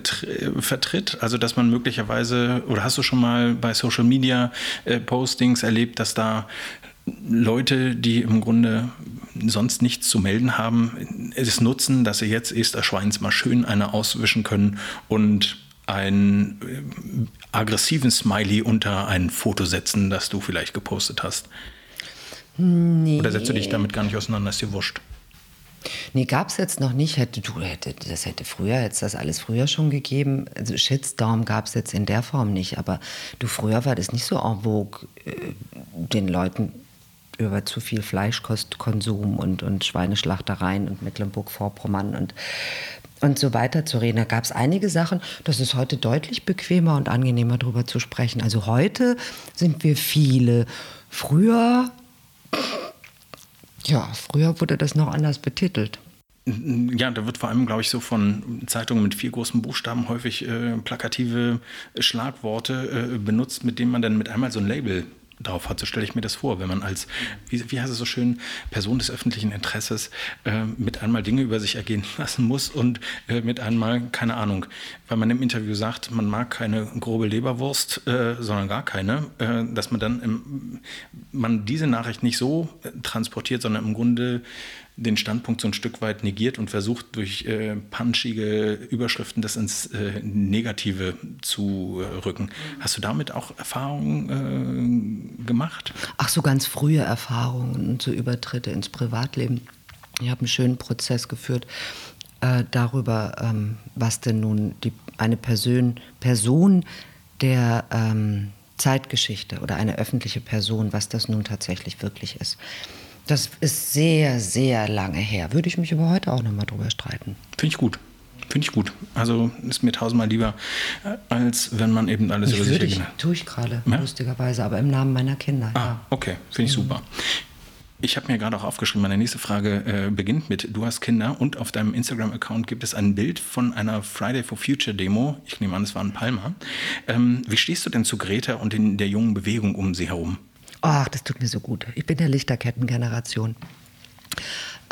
vertritt? Also dass man möglicherweise, oder hast du schon mal bei Social Media äh, Postings erlebt, dass da Leute, die im Grunde sonst nichts zu melden haben, es nutzen, dass sie jetzt Esther Schweins mal schön eine auswischen können und einen äh, aggressiven Smiley unter ein Foto setzen, das du vielleicht gepostet hast? Nee. Oder setzt du dich damit gar nicht auseinander? Ist dir wurscht? Nee, gab es jetzt noch nicht. Hätte, du, hätte, das hätte früher, hätte das alles früher schon gegeben. Also Shitstorm gab es jetzt in der Form nicht. Aber du, früher war das nicht so en vogue, äh, den Leuten über zu viel Fleischkonstkonsum und, und Schweineschlachtereien und Mecklenburg-Vorpommern und und so weiter zu reden. Da gab es einige Sachen, das ist heute deutlich bequemer und angenehmer darüber zu sprechen. Also heute sind wir viele. Früher, ja, früher wurde das noch anders betitelt. Ja, da wird vor allem, glaube ich, so von Zeitungen mit vier großen Buchstaben häufig äh, plakative Schlagworte äh, benutzt, mit denen man dann mit einmal so ein Label drauf hat. So stelle ich mir das vor, wenn man als, wie, wie heißt es so schön, Person des öffentlichen Interesses äh, mit einmal Dinge über sich ergehen lassen muss und äh, mit einmal, keine Ahnung, weil man im Interview sagt, man mag keine grobe Leberwurst, äh, sondern gar keine, äh, dass man dann im, man diese Nachricht nicht so äh, transportiert, sondern im Grunde den Standpunkt so ein Stück weit negiert und versucht durch äh, punchige Überschriften das ins äh, Negative zu äh, rücken. Hast du damit auch Erfahrungen äh, gemacht? Ach so, ganz frühe Erfahrungen und so Übertritte ins Privatleben. Ich habe einen schönen Prozess geführt äh, darüber, ähm, was denn nun die, eine Person, Person der ähm, Zeitgeschichte oder eine öffentliche Person, was das nun tatsächlich wirklich ist. Das ist sehr, sehr lange her. Würde ich mich aber heute auch nochmal drüber streiten. Finde ich gut. Finde ich gut. Also ist mir tausendmal lieber, äh, als wenn man eben alles ich über sich ich, Tue ich gerade, ja? lustigerweise, aber im Namen meiner Kinder. Ah, ja. okay. Finde ich mhm. super. Ich habe mir gerade auch aufgeschrieben, meine nächste Frage äh, beginnt mit, du hast Kinder und auf deinem Instagram-Account gibt es ein Bild von einer Friday for Future Demo. Ich nehme an, es war in Palma. Ähm, wie stehst du denn zu Greta und in der jungen Bewegung um sie herum? Ach, das tut mir so gut. Ich bin der Lichterkettengeneration.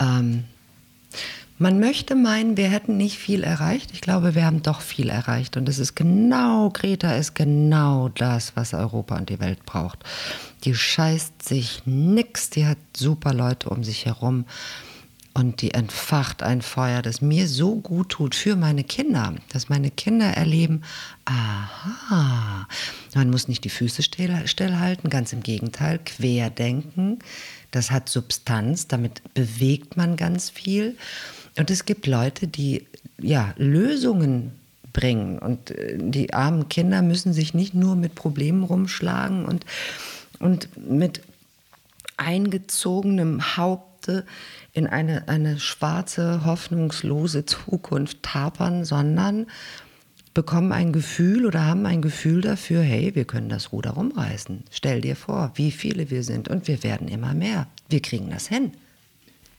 Ähm, man möchte meinen, wir hätten nicht viel erreicht. Ich glaube, wir haben doch viel erreicht. Und es ist genau, Greta ist genau das, was Europa und die Welt braucht. Die scheißt sich nix, die hat super Leute um sich herum und die entfacht ein Feuer, das mir so gut tut für meine Kinder, dass meine Kinder erleben, aha, man muss nicht die Füße still, stillhalten, ganz im Gegenteil, querdenken, das hat Substanz, damit bewegt man ganz viel. Und es gibt Leute, die ja, Lösungen bringen und äh, die armen Kinder müssen sich nicht nur mit Problemen rumschlagen und, und mit eingezogenem Haupte in eine, eine schwarze, hoffnungslose Zukunft tapern, sondern bekommen ein Gefühl oder haben ein Gefühl dafür, hey, wir können das Ruder rumreißen. Stell dir vor, wie viele wir sind und wir werden immer mehr. Wir kriegen das hin.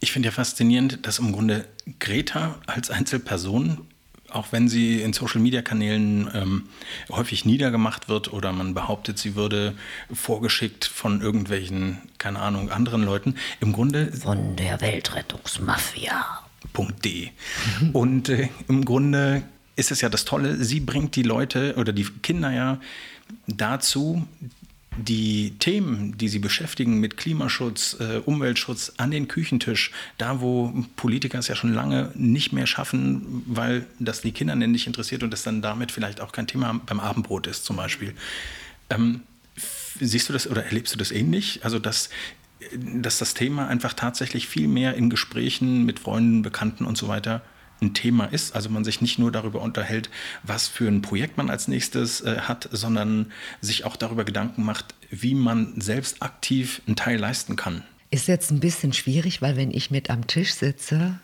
Ich finde ja faszinierend, dass im Grunde Greta als Einzelperson auch wenn sie in Social-Media-Kanälen ähm, häufig niedergemacht wird oder man behauptet, sie würde vorgeschickt von irgendwelchen, keine Ahnung, anderen Leuten, im Grunde... Von der Weltrettungsmafia. De. Und äh, im Grunde ist es ja das Tolle, sie bringt die Leute oder die Kinder ja dazu, die Themen, die sie beschäftigen mit Klimaschutz, äh, Umweltschutz an den Küchentisch, da wo Politiker es ja schon lange nicht mehr schaffen, weil das die Kinder nicht interessiert und das dann damit vielleicht auch kein Thema beim Abendbrot ist zum Beispiel. Ähm, siehst du das oder erlebst du das ähnlich? Also dass dass das Thema einfach tatsächlich viel mehr in Gesprächen mit Freunden, Bekannten und so weiter ein Thema ist. Also man sich nicht nur darüber unterhält, was für ein Projekt man als nächstes äh, hat, sondern sich auch darüber Gedanken macht, wie man selbst aktiv einen Teil leisten kann. Ist jetzt ein bisschen schwierig, weil wenn ich mit am Tisch sitze,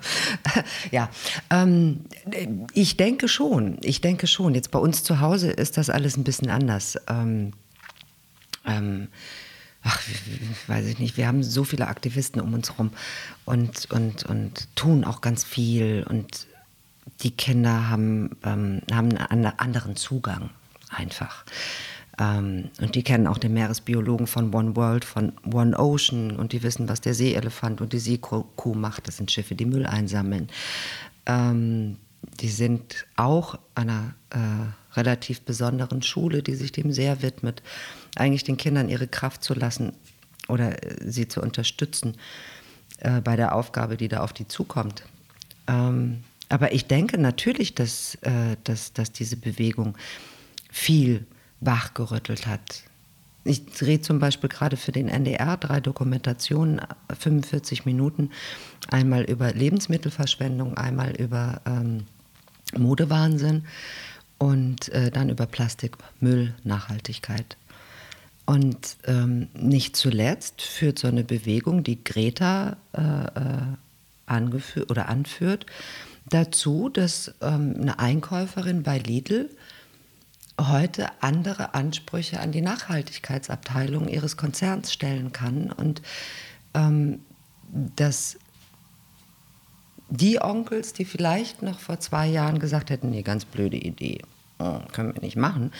ja, ähm, ich denke schon, ich denke schon. Jetzt bei uns zu Hause ist das alles ein bisschen anders. Ähm, ähm, ach, weiß ich nicht, wir haben so viele Aktivisten um uns herum und, und, und tun auch ganz viel und die Kinder haben, ähm, haben einen anderen Zugang einfach. Ähm, und die kennen auch den Meeresbiologen von One World, von One Ocean und die wissen, was der Seeelefant und die Seekuh macht. Das sind Schiffe, die Müll einsammeln. Ähm, die sind auch einer äh, relativ besonderen Schule, die sich dem sehr widmet, eigentlich den Kindern ihre Kraft zu lassen oder äh, sie zu unterstützen äh, bei der Aufgabe, die da auf die zukommt. Ähm, aber ich denke natürlich, dass, äh, dass, dass diese Bewegung viel wachgerüttelt hat. Ich drehe zum Beispiel gerade für den NDR drei Dokumentationen, 45 Minuten, einmal über Lebensmittelverschwendung, einmal über ähm, Modewahnsinn und äh, dann über Plastikmüll, Nachhaltigkeit. Und ähm, nicht zuletzt führt so eine Bewegung, die Greta äh, äh angeführt oder anführt, dazu, dass ähm, eine Einkäuferin bei Lidl heute andere Ansprüche an die Nachhaltigkeitsabteilung ihres Konzerns stellen kann. Und ähm, dass die Onkels, die vielleicht noch vor zwei Jahren gesagt hätten, nee, ganz blöde Idee, oh, können wir nicht machen,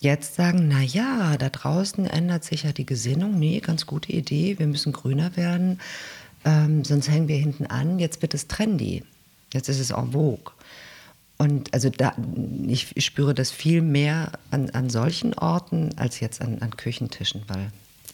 jetzt sagen, na ja, da draußen ändert sich ja die Gesinnung, nee, ganz gute Idee, wir müssen grüner werden, ähm, sonst hängen wir hinten an, jetzt wird es trendy, jetzt ist es en vogue. Und also da, ich, spüre das viel mehr an, an solchen Orten als jetzt an, an Küchentischen, weil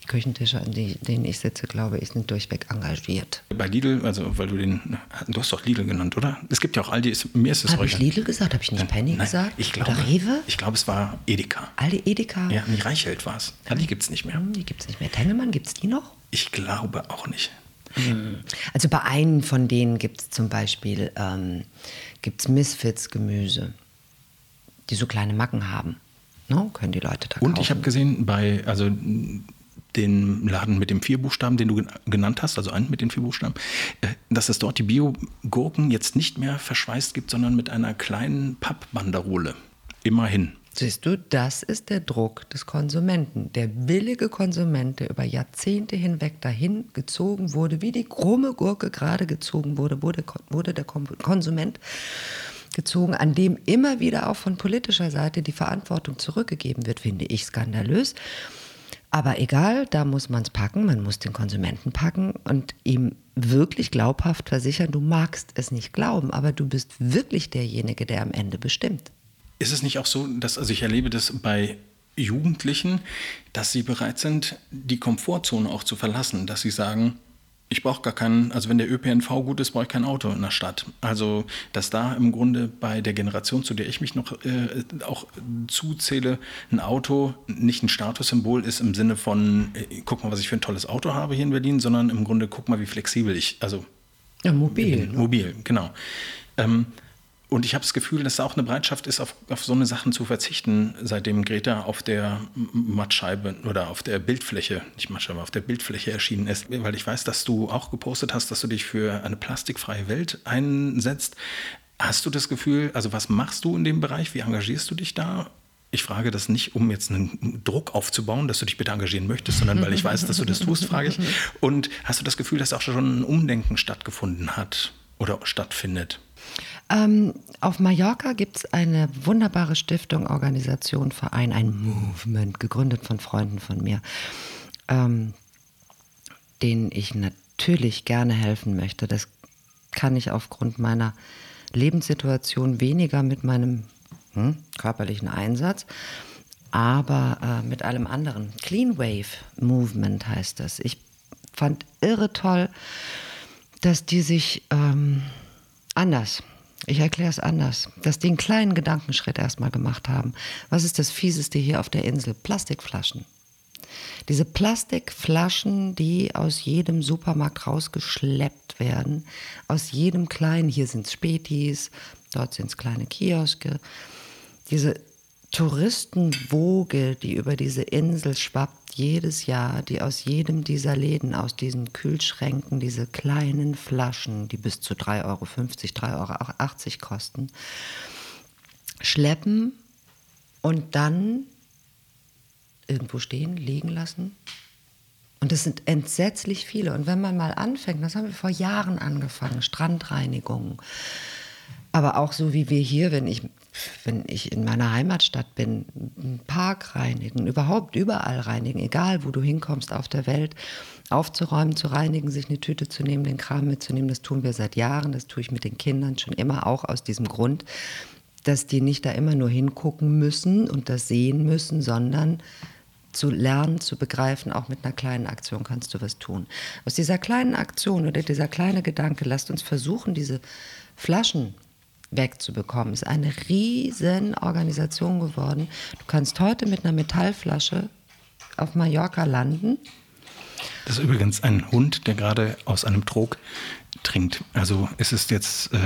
Küchentische, an denen ich sitze, glaube ich, sind durchweg engagiert. Bei Lidl, also weil du den, du hast doch Lidl genannt, oder? Es gibt ja auch Aldi, mir ist es Habe ich Lidl gesagt? Habe ich nicht Penny nein, gesagt? Ich glaube, Oder Rewe? Ich glaube, es war Edeka. Aldi, Edeka? Ja, nee, Reichelt war es. Aldi gibt es nicht mehr. Die gibt es nicht mehr. Tengelmann, gibt es die noch? Ich glaube auch nicht. Hm. Also bei einem von denen gibt es zum Beispiel ähm, gibt's Misfits-Gemüse, die so kleine Macken haben. No, können die Leute da Und kaufen. ich habe gesehen, bei, also den Laden mit dem vier Buchstaben, den du genannt hast, also einen mit den vier Buchstaben, äh, dass es dort die Bio-Gurken jetzt nicht mehr verschweißt gibt, sondern mit einer kleinen Pappbanderole. Immerhin. Siehst du, das ist der Druck des Konsumenten. Der billige Konsument, der über Jahrzehnte hinweg dahin gezogen wurde, wie die krumme Gurke gerade gezogen wurde, wurde, wurde der Konsument gezogen, an dem immer wieder auch von politischer Seite die Verantwortung zurückgegeben wird, finde ich skandalös. Aber egal, da muss man es packen, man muss den Konsumenten packen und ihm wirklich glaubhaft versichern, du magst es nicht glauben, aber du bist wirklich derjenige, der am Ende bestimmt. Ist es nicht auch so, dass, also ich erlebe das bei Jugendlichen, dass sie bereit sind, die Komfortzone auch zu verlassen, dass sie sagen, ich brauche gar keinen, also wenn der ÖPNV gut ist, brauche ich kein Auto in der Stadt. Also, dass da im Grunde bei der Generation, zu der ich mich noch äh, auch zuzähle, ein Auto nicht ein Statussymbol ist im Sinne von, äh, guck mal, was ich für ein tolles Auto habe hier in Berlin, sondern im Grunde, guck mal, wie flexibel ich, also. Ja, mobil. Ne? Mobil, genau. Ähm, und ich habe das Gefühl, dass da auch eine Bereitschaft ist, auf, auf so eine Sachen zu verzichten, seitdem Greta auf der Mattscheibe oder auf der Bildfläche, nicht Mattscheibe, auf der Bildfläche erschienen ist. Weil ich weiß, dass du auch gepostet hast, dass du dich für eine plastikfreie Welt einsetzt. Hast du das Gefühl, also was machst du in dem Bereich? Wie engagierst du dich da? Ich frage das nicht, um jetzt einen Druck aufzubauen, dass du dich bitte engagieren möchtest, sondern weil ich weiß, dass du das tust, frage ich. Und hast du das Gefühl, dass auch schon ein Umdenken stattgefunden hat oder stattfindet? Ähm, auf Mallorca gibt es eine wunderbare Stiftung, Organisation, Verein, ein Movement, gegründet von Freunden von mir, ähm, den ich natürlich natürlich gerne helfen möchte. Das kann ich aufgrund meiner Lebenssituation weniger mit meinem hm, körperlichen Einsatz, aber äh, mit allem anderen. Clean Wave Movement heißt das. Ich fand irre toll, dass die sich ähm, anders, ich erkläre es anders, dass die einen kleinen Gedankenschritt erstmal gemacht haben. Was ist das Fieseste hier auf der Insel? Plastikflaschen. Diese Plastikflaschen, die aus jedem Supermarkt rausgeschleppt werden, aus jedem kleinen, hier sind es Spätis, dort sind es kleine Kioske, diese Touristenwoge, die über diese Insel schwappt, jedes Jahr, die aus jedem dieser Läden, aus diesen Kühlschränken, diese kleinen Flaschen, die bis zu 3,50 Euro, 3,80 Euro kosten, schleppen und dann irgendwo stehen, liegen lassen. Und das sind entsetzlich viele. Und wenn man mal anfängt, das haben wir vor Jahren angefangen, Strandreinigung. Aber auch so wie wir hier, wenn ich, wenn ich in meiner Heimatstadt bin, einen Park reinigen, überhaupt überall reinigen, egal wo du hinkommst auf der Welt, aufzuräumen, zu reinigen, sich eine Tüte zu nehmen, den Kram mitzunehmen, das tun wir seit Jahren, das tue ich mit den Kindern schon immer auch aus diesem Grund, dass die nicht da immer nur hingucken müssen und das sehen müssen, sondern zu lernen, zu begreifen, auch mit einer kleinen Aktion kannst du was tun. Aus dieser kleinen Aktion oder dieser kleine Gedanke, lasst uns versuchen, diese Flaschen wegzubekommen, ist eine riesen Organisation geworden. Du kannst heute mit einer Metallflasche auf Mallorca landen. Das ist übrigens ein Hund, der gerade aus einem Trog trinkt. Also es ist jetzt äh,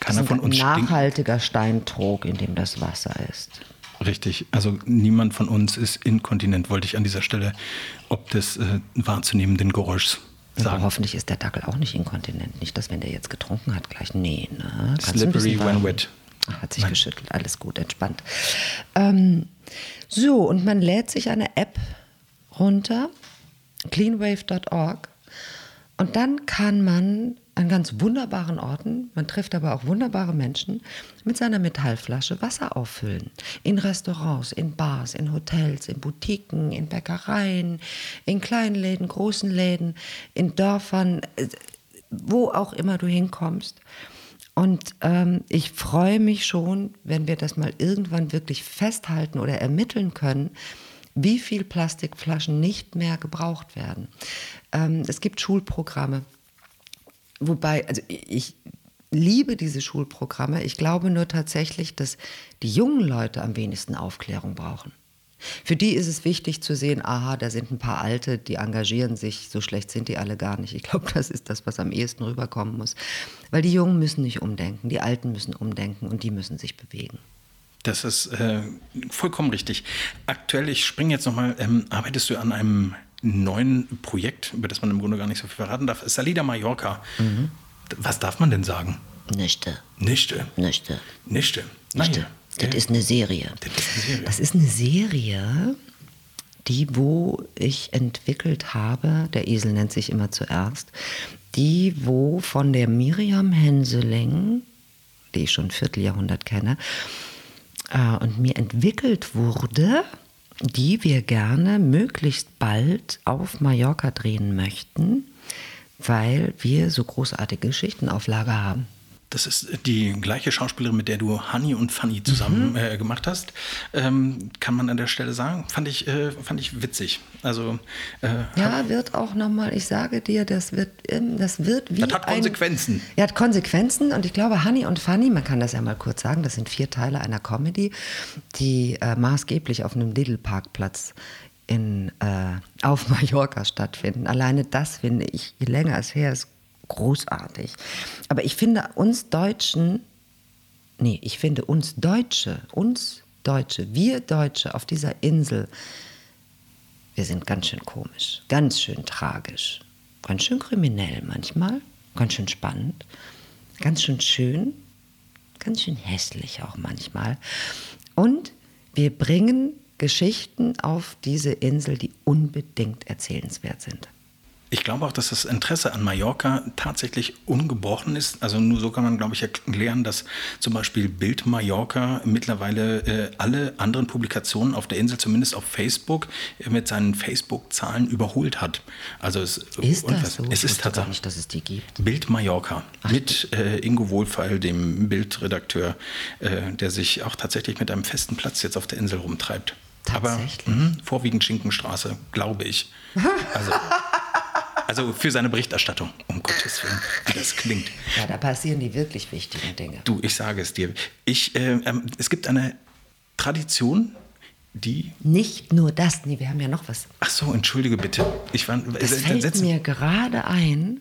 keiner von uns. Ein nachhaltiger Steintrog, in dem das Wasser ist. Richtig, also niemand von uns ist inkontinent, wollte ich an dieser Stelle, ob des äh, wahrzunehmenden Geräuschs sagen. Aber hoffentlich ist der Dackel auch nicht inkontinent. Nicht, dass wenn der jetzt getrunken hat, gleich, nee, ne? Slippery when wet. Hat sich Nein. geschüttelt, alles gut, entspannt. Ähm, so, und man lädt sich eine App runter, cleanwave.org, und dann kann man an ganz wunderbaren Orten, man trifft aber auch wunderbare Menschen, mit seiner Metallflasche Wasser auffüllen. In Restaurants, in Bars, in Hotels, in Boutiquen, in Bäckereien, in kleinen Läden, großen Läden, in Dörfern, wo auch immer du hinkommst. Und ähm, ich freue mich schon, wenn wir das mal irgendwann wirklich festhalten oder ermitteln können, wie viel Plastikflaschen nicht mehr gebraucht werden. Ähm, es gibt Schulprogramme, wobei, also ich liebe diese Schulprogramme. Ich glaube nur tatsächlich, dass die jungen Leute am wenigsten Aufklärung brauchen. Für die ist es wichtig zu sehen, aha, da sind ein paar Alte, die engagieren sich, so schlecht sind die alle gar nicht. Ich glaube, das ist das, was am ehesten rüberkommen muss. Weil die Jungen müssen nicht umdenken, die Alten müssen umdenken und die müssen sich bewegen. Das ist äh, vollkommen richtig. Aktuell, ich springe jetzt nochmal, ähm, arbeitest du an einem neuen Projekt, über das man im Grunde gar nicht so viel verraten darf. Salida Mallorca. Mhm. Was darf man denn sagen? Nichte. Nichte. Nichte. Nichte. Nichte. Das ist eine Serie. Das ist eine Serie. Das ist eine Serie, die, wo ich entwickelt habe, der Esel nennt sich immer zuerst, die, wo von der Miriam Henseling, die ich schon ein Vierteljahrhundert kenne, äh, und mir entwickelt wurde, die wir gerne möglichst bald auf Mallorca drehen möchten, weil wir so großartige Geschichten auf Lager haben. Das ist die gleiche Schauspielerin, mit der du Honey und Funny zusammen mhm. äh, gemacht hast. Ähm, kann man an der Stelle sagen. Fand ich, äh, fand ich witzig. Also, äh, ja, wird auch nochmal, ich sage dir, das wird, ähm, das wird wie. Das hat Konsequenzen. Ein, ja, hat Konsequenzen. Und ich glaube, Honey und Funny, man kann das ja mal kurz sagen, das sind vier Teile einer Comedy, die äh, maßgeblich auf einem Lidl-Parkplatz in, äh, auf Mallorca stattfinden. Alleine das finde ich, je länger es her ist, großartig. Aber ich finde uns Deutschen, nee, ich finde uns Deutsche, uns Deutsche, wir Deutsche auf dieser Insel, wir sind ganz schön komisch, ganz schön tragisch, ganz schön kriminell manchmal, ganz schön spannend, ganz schön schön, ganz schön hässlich auch manchmal. Und wir bringen Geschichten auf diese Insel, die unbedingt erzählenswert sind. Ich glaube auch, dass das Interesse an Mallorca tatsächlich ungebrochen ist. Also nur so kann man, glaube ich, erklären, dass zum Beispiel Bild Mallorca mittlerweile äh, alle anderen Publikationen auf der Insel, zumindest auf Facebook, äh, mit seinen Facebook-Zahlen überholt hat. Also es ist das so? Es ist tatsächlich, nicht, dass es die gibt. Bild Mallorca Ach, mit äh, Ingo Wohlfeil, dem Bildredakteur, äh, der sich auch tatsächlich mit einem festen Platz jetzt auf der Insel rumtreibt. Aber mh, vorwiegend Schinkenstraße, glaube ich. Also Also für seine Berichterstattung, um Gottes Willen, wie das klingt. Ja, da passieren die wirklich wichtigen Dinge. Du, ich sage es dir. Ich, äh, äh, es gibt eine Tradition, die. Nicht nur das, nee, wir haben ja noch was. Ach so, entschuldige bitte. Ich war, das äh, fällt mir gerade ein.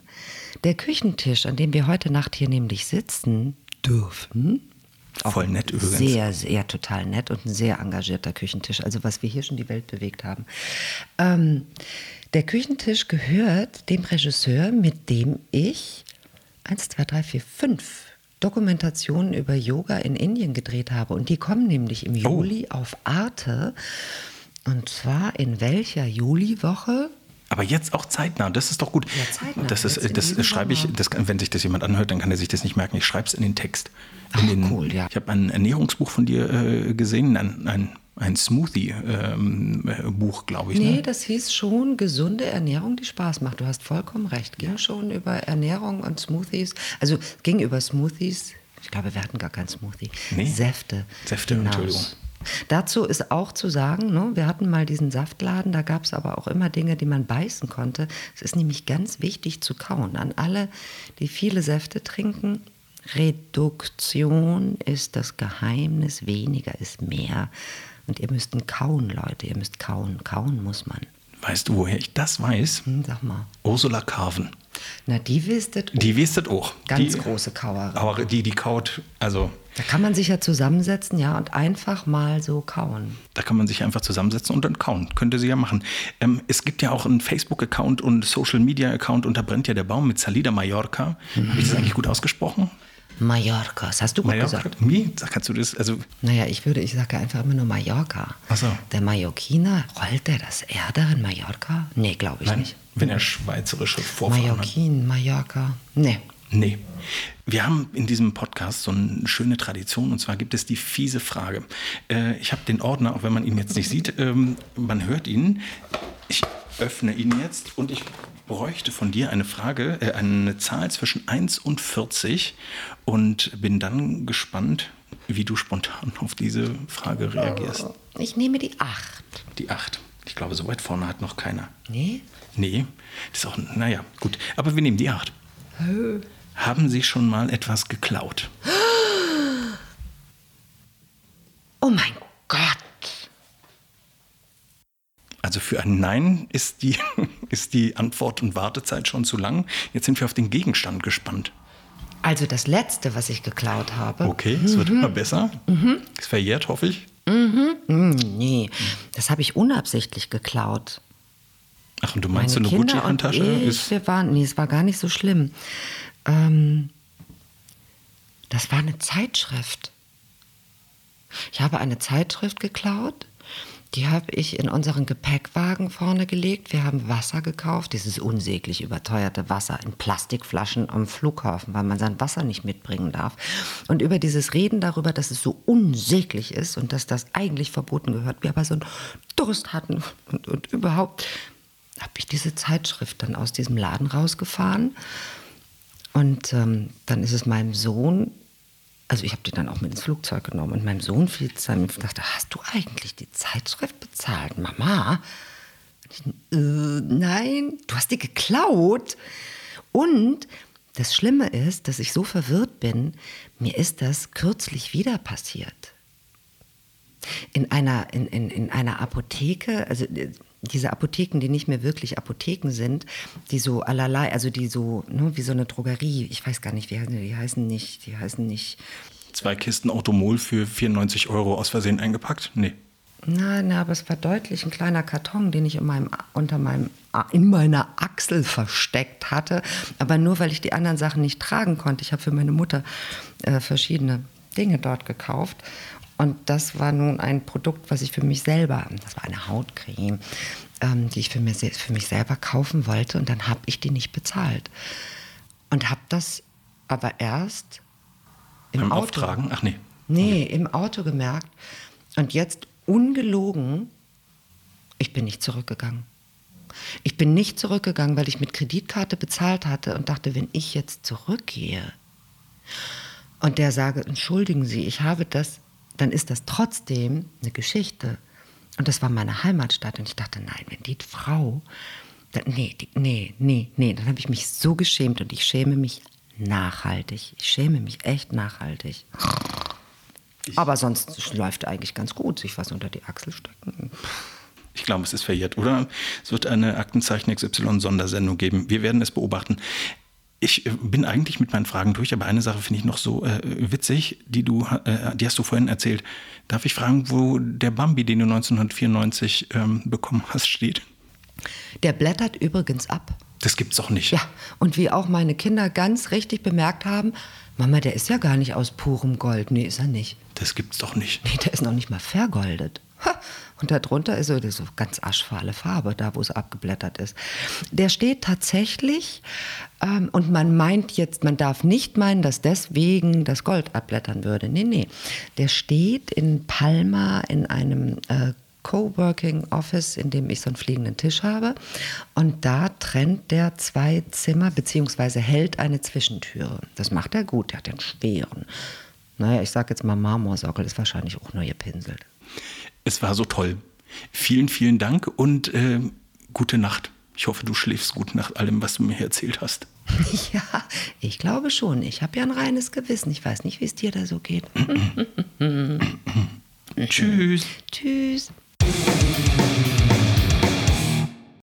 Der Küchentisch, an dem wir heute Nacht hier nämlich sitzen dürfen, auch Voll nett übrigens. Sehr, sehr total nett und ein sehr engagierter Küchentisch. Also was wir hier schon die Welt bewegt haben. Ähm, der Küchentisch gehört dem Regisseur, mit dem ich 1, 2, 3, 4, 5 Dokumentationen über Yoga in Indien gedreht habe. Und die kommen nämlich im oh. Juli oh. auf Arte. Und zwar in welcher Juliwoche? Aber jetzt auch zeitnah, das ist doch gut. Ja, zeitnah. Das, ist, das schreibe ich, das, wenn sich das jemand anhört, dann kann er sich das nicht merken. Ich schreibe es in den Text. In Ach, den, cool, ja. Ich habe ein Ernährungsbuch von dir äh, gesehen, ein, ein ein Smoothie-Buch, ähm, glaube ich. Nee, ne? das hieß schon gesunde Ernährung, die Spaß macht. Du hast vollkommen recht. Ging ja. schon über Ernährung und Smoothies. Also ging über Smoothies. Ich glaube, wir hatten gar kein Smoothie. Nee. Säfte. Säfte, hinaus. Entschuldigung. Dazu ist auch zu sagen, ne, wir hatten mal diesen Saftladen, da gab es aber auch immer Dinge, die man beißen konnte. Es ist nämlich ganz wichtig zu kauen. An alle, die viele Säfte trinken, Reduktion ist das Geheimnis, weniger ist mehr. Und ihr müsst kauen, Leute, ihr müsst kauen. Kauen muss man. Weißt du, woher ich das weiß? Hm, sag mal. Ursula Carven. Na, die wisset auch. Die wisset auch. Ganz die, große Kauerin. Aber die, die kaut, also. Da kann man sich ja zusammensetzen, ja, und einfach mal so kauen. Da kann man sich einfach zusammensetzen und dann kauen. Könnte sie ja machen. Ähm, es gibt ja auch einen Facebook-Account und Social-Media-Account und da brennt ja der Baum mit Salida Mallorca. Mhm. Habe ich das eigentlich gut ausgesprochen? Mallorca. Das hast du gut Mallorca? gesagt. Wie? Kannst du das? Also naja, ich würde, ich sage einfach immer nur Mallorca. Ach so. Der Mallorquiner, rollt der das Erde in Mallorca? Nee, glaube ich Nein, nicht. Wenn er schweizerische Vorfahren Mallorquin, Mallorca. Nee. Nee. Wir haben in diesem Podcast so eine schöne Tradition und zwar gibt es die fiese Frage. Äh, ich habe den Ordner, auch wenn man ihn jetzt nicht sieht, ähm, man hört ihn. Ich öffne ihn jetzt und ich bräuchte von dir eine Frage, äh, eine Zahl zwischen 1 und 40 und bin dann gespannt, wie du spontan auf diese Frage reagierst. Ich nehme die 8. Die 8. Ich glaube, so weit vorne hat noch keiner. Nee? Nee. Das ist auch, naja, gut. Aber wir nehmen die 8. Haben Sie schon mal etwas geklaut? Oh mein Gott. Also für ein Nein ist die, ist die Antwort- und Wartezeit schon zu lang. Jetzt sind wir auf den Gegenstand gespannt. Also das Letzte, was ich geklaut habe. Okay, es mhm. wird immer besser. Mhm. Ist verjährt, hoffe ich. Mhm. Mhm, nee, das habe ich unabsichtlich geklaut. Ach, und du meinst Meine so eine Gucci-Handtasche? Wir waren, nee, es war gar nicht so schlimm. Ähm, das war eine Zeitschrift. Ich habe eine Zeitschrift geklaut die habe ich in unseren Gepäckwagen vorne gelegt. Wir haben Wasser gekauft, dieses unsäglich überteuerte Wasser in Plastikflaschen am Flughafen, weil man sein Wasser nicht mitbringen darf. Und über dieses Reden darüber, dass es so unsäglich ist und dass das eigentlich verboten gehört, wir aber so einen Durst hatten und, und überhaupt, habe ich diese Zeitschrift dann aus diesem Laden rausgefahren. Und ähm, dann ist es meinem Sohn also ich habe die dann auch mit ins Flugzeug genommen und meinem Sohn fiel dann und dachte, hast du eigentlich die Zeitschrift bezahlt, Mama? Ich, äh, nein, du hast die geklaut. Und das Schlimme ist, dass ich so verwirrt bin, mir ist das kürzlich wieder passiert. In einer, in, in, in einer Apotheke, also äh, diese Apotheken, die nicht mehr wirklich Apotheken sind, die so allerlei, also die so, ne, wie so eine Drogerie, ich weiß gar nicht, wie heißen die, die heißen nicht, die heißen nicht. Zwei Kisten Automol für 94 Euro aus Versehen eingepackt? Nee. Nein, na, aber es war deutlich ein kleiner Karton, den ich in meinem, unter meinem, in meiner Achsel versteckt hatte. Aber nur, weil ich die anderen Sachen nicht tragen konnte. Ich habe für meine Mutter äh, verschiedene Dinge dort gekauft. Und das war nun ein Produkt, was ich für mich selber, das war eine Hautcreme, ähm, die ich für mich, für mich selber kaufen wollte. Und dann habe ich die nicht bezahlt. Und habe das aber erst im Beim Auto. Auftragen? Ach nee. Nee, okay. im Auto gemerkt. Und jetzt ungelogen, ich bin nicht zurückgegangen. Ich bin nicht zurückgegangen, weil ich mit Kreditkarte bezahlt hatte und dachte, wenn ich jetzt zurückgehe und der sage, entschuldigen Sie, ich habe das, dann ist das trotzdem eine Geschichte. Und das war meine Heimatstadt. Und ich dachte, nein, wenn die Frau, dann, nee, die, nee, nee, nee, dann habe ich mich so geschämt und ich schäme mich nachhaltig. Ich schäme mich echt nachhaltig. Ich Aber sonst läuft eigentlich ganz gut, sich was unter die Achsel stecken. Ich glaube, es ist verjährt, oder? Es wird eine Aktenzeichen XY-Sondersendung geben. Wir werden es beobachten. Ich äh, bin eigentlich mit meinen Fragen durch, aber eine Sache finde ich noch so äh, witzig, die du, äh, die hast du vorhin erzählt. Darf ich fragen, wo der Bambi, den du 1994 ähm, bekommen hast, steht? Der blättert übrigens ab. Das gibt's doch nicht. Ja, und wie auch meine Kinder ganz richtig bemerkt haben, Mama, der ist ja gar nicht aus purem Gold. Nee, ist er nicht. Das gibt's doch nicht. Nee, der ist noch nicht mal vergoldet. Ha. Und darunter ist so, so ganz aschfahle Farbe, da wo es abgeblättert ist. Der steht tatsächlich, ähm, und man meint jetzt, man darf nicht meinen, dass deswegen das Gold abblättern würde. Nee, nee. Der steht in Palma in einem äh, Coworking Office, in dem ich so einen fliegenden Tisch habe. Und da trennt der zwei Zimmer, beziehungsweise hält eine Zwischentüre. Das macht er gut, der hat den schweren. Naja, ich sag jetzt mal Marmorsockel, ist wahrscheinlich auch neu gepinselt. Es war so toll. Vielen, vielen Dank und äh, gute Nacht. Ich hoffe, du schläfst gut nach allem, was du mir erzählt hast. Ja, ich glaube schon. Ich habe ja ein reines Gewissen. Ich weiß nicht, wie es dir da so geht. Tschüss. Tschüss.